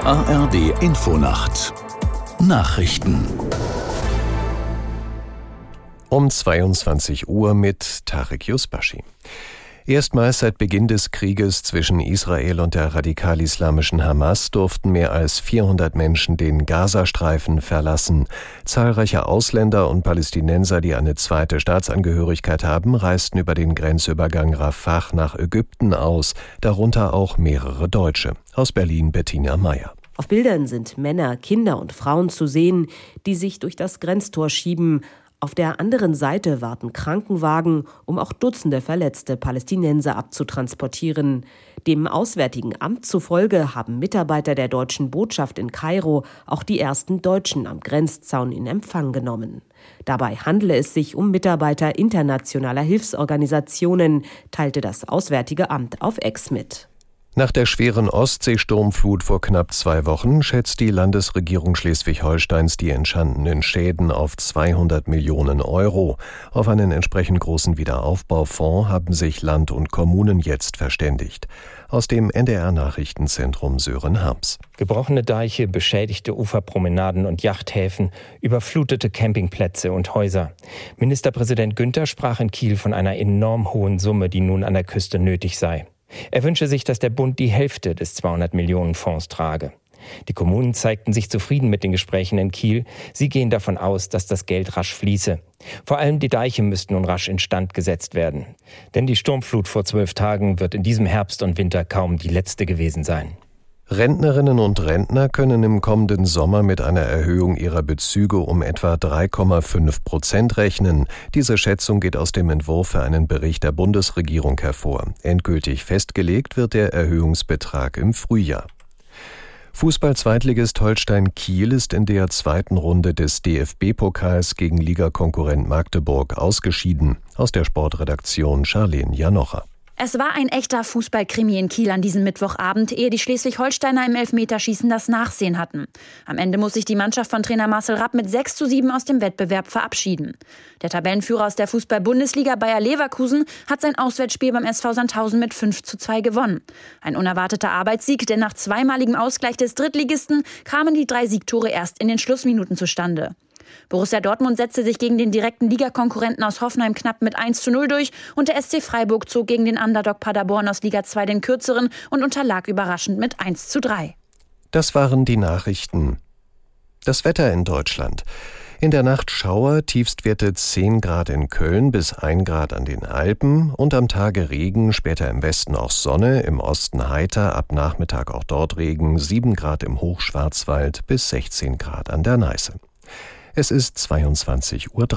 ARD Infonacht Nachrichten um 22 Uhr mit Tarek Yusbashi. Erstmals seit Beginn des Krieges zwischen Israel und der radikal-islamischen Hamas durften mehr als 400 Menschen den Gazastreifen verlassen. Zahlreiche Ausländer und Palästinenser, die eine zweite Staatsangehörigkeit haben, reisten über den Grenzübergang Rafah nach Ägypten aus, darunter auch mehrere Deutsche. Aus Berlin Bettina Meyer. Auf Bildern sind Männer, Kinder und Frauen zu sehen, die sich durch das Grenztor schieben. Auf der anderen Seite warten Krankenwagen, um auch Dutzende verletzte Palästinenser abzutransportieren. Dem Auswärtigen Amt zufolge haben Mitarbeiter der deutschen Botschaft in Kairo auch die ersten Deutschen am Grenzzaun in Empfang genommen. Dabei handle es sich um Mitarbeiter internationaler Hilfsorganisationen, teilte das Auswärtige Amt auf Ex mit. Nach der schweren Ostseesturmflut vor knapp zwei Wochen schätzt die Landesregierung Schleswig-Holsteins die entstandenen Schäden auf 200 Millionen Euro. Auf einen entsprechend großen Wiederaufbaufonds haben sich Land und Kommunen jetzt verständigt. Aus dem NDR-Nachrichtenzentrum Sören Harms. Gebrochene Deiche, beschädigte Uferpromenaden und Yachthäfen, überflutete Campingplätze und Häuser. Ministerpräsident Günther sprach in Kiel von einer enorm hohen Summe, die nun an der Küste nötig sei. Er wünsche sich, dass der Bund die Hälfte des 200 Millionen Fonds trage. Die Kommunen zeigten sich zufrieden mit den Gesprächen in Kiel. Sie gehen davon aus, dass das Geld rasch fließe. Vor allem die Deiche müssten nun rasch instand gesetzt werden. Denn die Sturmflut vor zwölf Tagen wird in diesem Herbst und Winter kaum die letzte gewesen sein. Rentnerinnen und Rentner können im kommenden Sommer mit einer Erhöhung ihrer Bezüge um etwa 3,5 Prozent rechnen. Diese Schätzung geht aus dem Entwurf für einen Bericht der Bundesregierung hervor. Endgültig festgelegt wird der Erhöhungsbetrag im Frühjahr. Fußball-Zweitligist Holstein Kiel ist in der zweiten Runde des DFB-Pokals gegen Ligakonkurrent Magdeburg ausgeschieden. Aus der Sportredaktion Charlene Janocher. Es war ein echter Fußballkrimi in Kiel an diesem Mittwochabend, ehe die Schleswig-Holsteiner im Elfmeterschießen das Nachsehen hatten. Am Ende muss sich die Mannschaft von Trainer Marcel Rapp mit 6 zu 7 aus dem Wettbewerb verabschieden. Der Tabellenführer aus der Fußball-Bundesliga Bayer Leverkusen hat sein Auswärtsspiel beim SV Sandhausen mit 5 zu 2 gewonnen. Ein unerwarteter Arbeitssieg, denn nach zweimaligem Ausgleich des Drittligisten kamen die drei Siegtore erst in den Schlussminuten zustande. Borussia Dortmund setzte sich gegen den direkten Ligakonkurrenten aus Hoffenheim knapp mit 1 zu 0 durch und der SC Freiburg zog gegen den Underdog Paderborn aus Liga 2 den kürzeren und unterlag überraschend mit 1 zu 3. Das waren die Nachrichten. Das Wetter in Deutschland. In der Nacht Schauer, Tiefstwerte 10 Grad in Köln bis 1 Grad an den Alpen und am Tage Regen, später im Westen auch Sonne, im Osten heiter, ab Nachmittag auch dort Regen, 7 Grad im Hochschwarzwald bis 16 Grad an der Neiße. Es ist 22.03 Uhr.